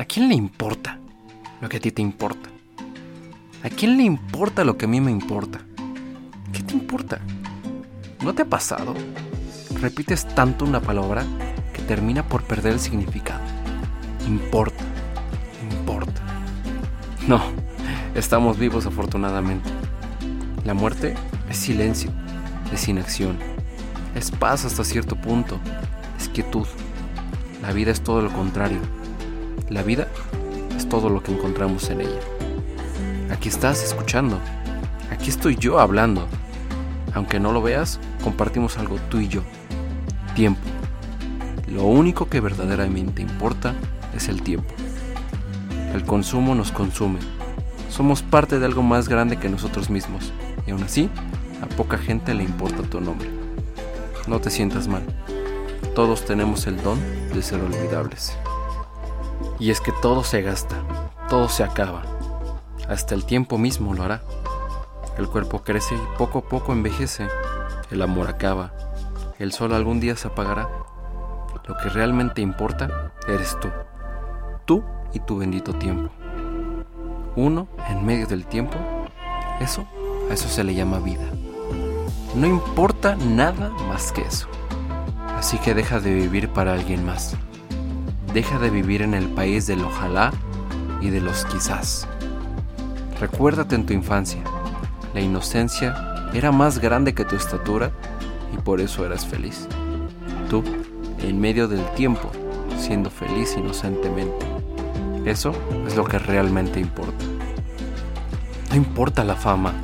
¿A quién le importa lo que a ti te importa? ¿A quién le importa lo que a mí me importa? ¿Qué te importa? ¿No te ha pasado? Repites tanto una palabra que termina por perder el significado. Importa, importa. No, estamos vivos afortunadamente. La muerte es silencio, es inacción, es paz hasta cierto punto, es quietud. La vida es todo lo contrario. La vida es todo lo que encontramos en ella. Aquí estás escuchando. Aquí estoy yo hablando. Aunque no lo veas, compartimos algo tú y yo. Tiempo. Lo único que verdaderamente importa es el tiempo. El consumo nos consume. Somos parte de algo más grande que nosotros mismos. Y aún así, a poca gente le importa tu nombre. No te sientas mal. Todos tenemos el don de ser olvidables. Y es que todo se gasta, todo se acaba hasta el tiempo mismo lo hará. El cuerpo crece y poco a poco envejece. El amor acaba. El sol algún día se apagará. Lo que realmente importa eres tú. Tú y tu bendito tiempo. Uno en medio del tiempo. Eso, a eso se le llama vida. No importa nada más que eso. Así que deja de vivir para alguien más. Deja de vivir en el país del ojalá y de los quizás. Recuérdate en tu infancia. La inocencia era más grande que tu estatura y por eso eras feliz. Tú, en medio del tiempo, siendo feliz inocentemente. Eso es lo que realmente importa. No importa la fama,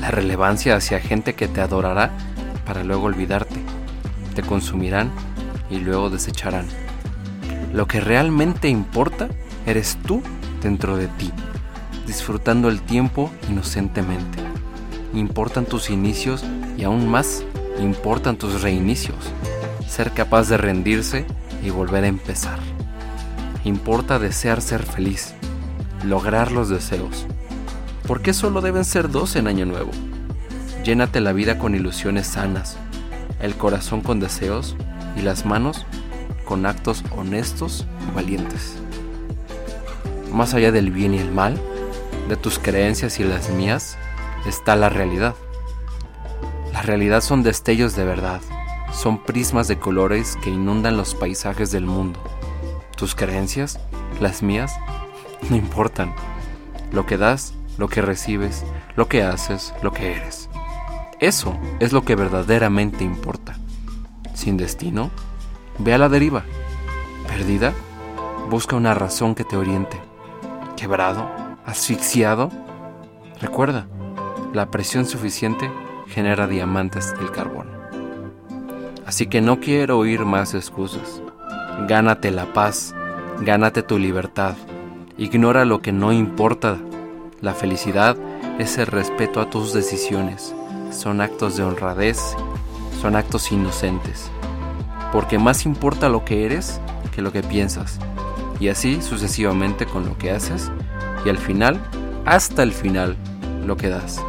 la relevancia hacia gente que te adorará para luego olvidarte. Te consumirán y luego desecharán. Lo que realmente importa eres tú dentro de ti disfrutando el tiempo inocentemente. Importan tus inicios y aún más importan tus reinicios. Ser capaz de rendirse y volver a empezar. Importa desear ser feliz, lograr los deseos. ¿Por qué solo deben ser dos en Año Nuevo? Llénate la vida con ilusiones sanas, el corazón con deseos y las manos con actos honestos y valientes. Más allá del bien y el mal, de tus creencias y las mías está la realidad. La realidad son destellos de verdad, son prismas de colores que inundan los paisajes del mundo. Tus creencias, las mías, no importan. Lo que das, lo que recibes, lo que haces, lo que eres. Eso es lo que verdaderamente importa. Sin destino, ve a la deriva. Perdida, busca una razón que te oriente. Quebrado, asfixiado, recuerda, la presión suficiente genera diamantes del carbón. Así que no quiero oír más excusas. Gánate la paz, gánate tu libertad. Ignora lo que no importa. La felicidad es el respeto a tus decisiones. Son actos de honradez, son actos inocentes. Porque más importa lo que eres que lo que piensas. Y así sucesivamente con lo que haces y al final, hasta el final, lo que das.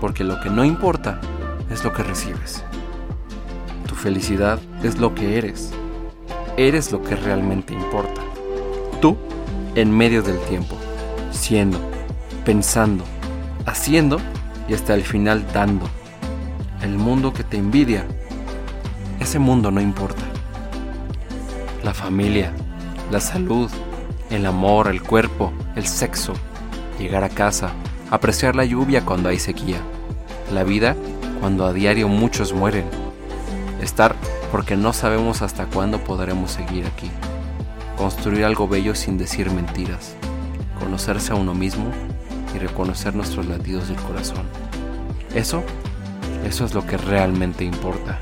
Porque lo que no importa es lo que recibes. Tu felicidad es lo que eres. Eres lo que realmente importa. Tú en medio del tiempo, siendo, pensando, haciendo y hasta el final dando. El mundo que te envidia, ese mundo no importa. La familia, la salud, el amor, el cuerpo, el sexo, llegar a casa, apreciar la lluvia cuando hay sequía, la vida cuando a diario muchos mueren, estar porque no sabemos hasta cuándo podremos seguir aquí, construir algo bello sin decir mentiras, conocerse a uno mismo y reconocer nuestros latidos del corazón. Eso, eso es lo que realmente importa.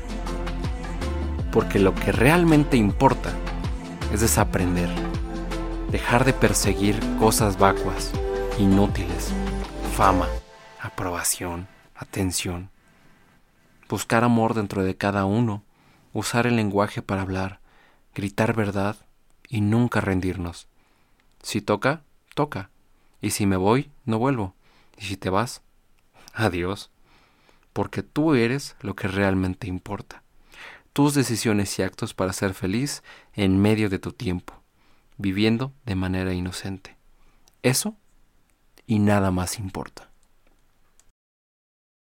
Porque lo que realmente importa es desaprender dejar de perseguir cosas vacuas, inútiles, fama, aprobación, atención, buscar amor dentro de cada uno, usar el lenguaje para hablar, gritar verdad y nunca rendirnos. Si toca, toca, y si me voy, no vuelvo, y si te vas, adiós, porque tú eres lo que realmente importa, tus decisiones y actos para ser feliz en medio de tu tiempo, viviendo de manera inocente. Eso y nada más importa.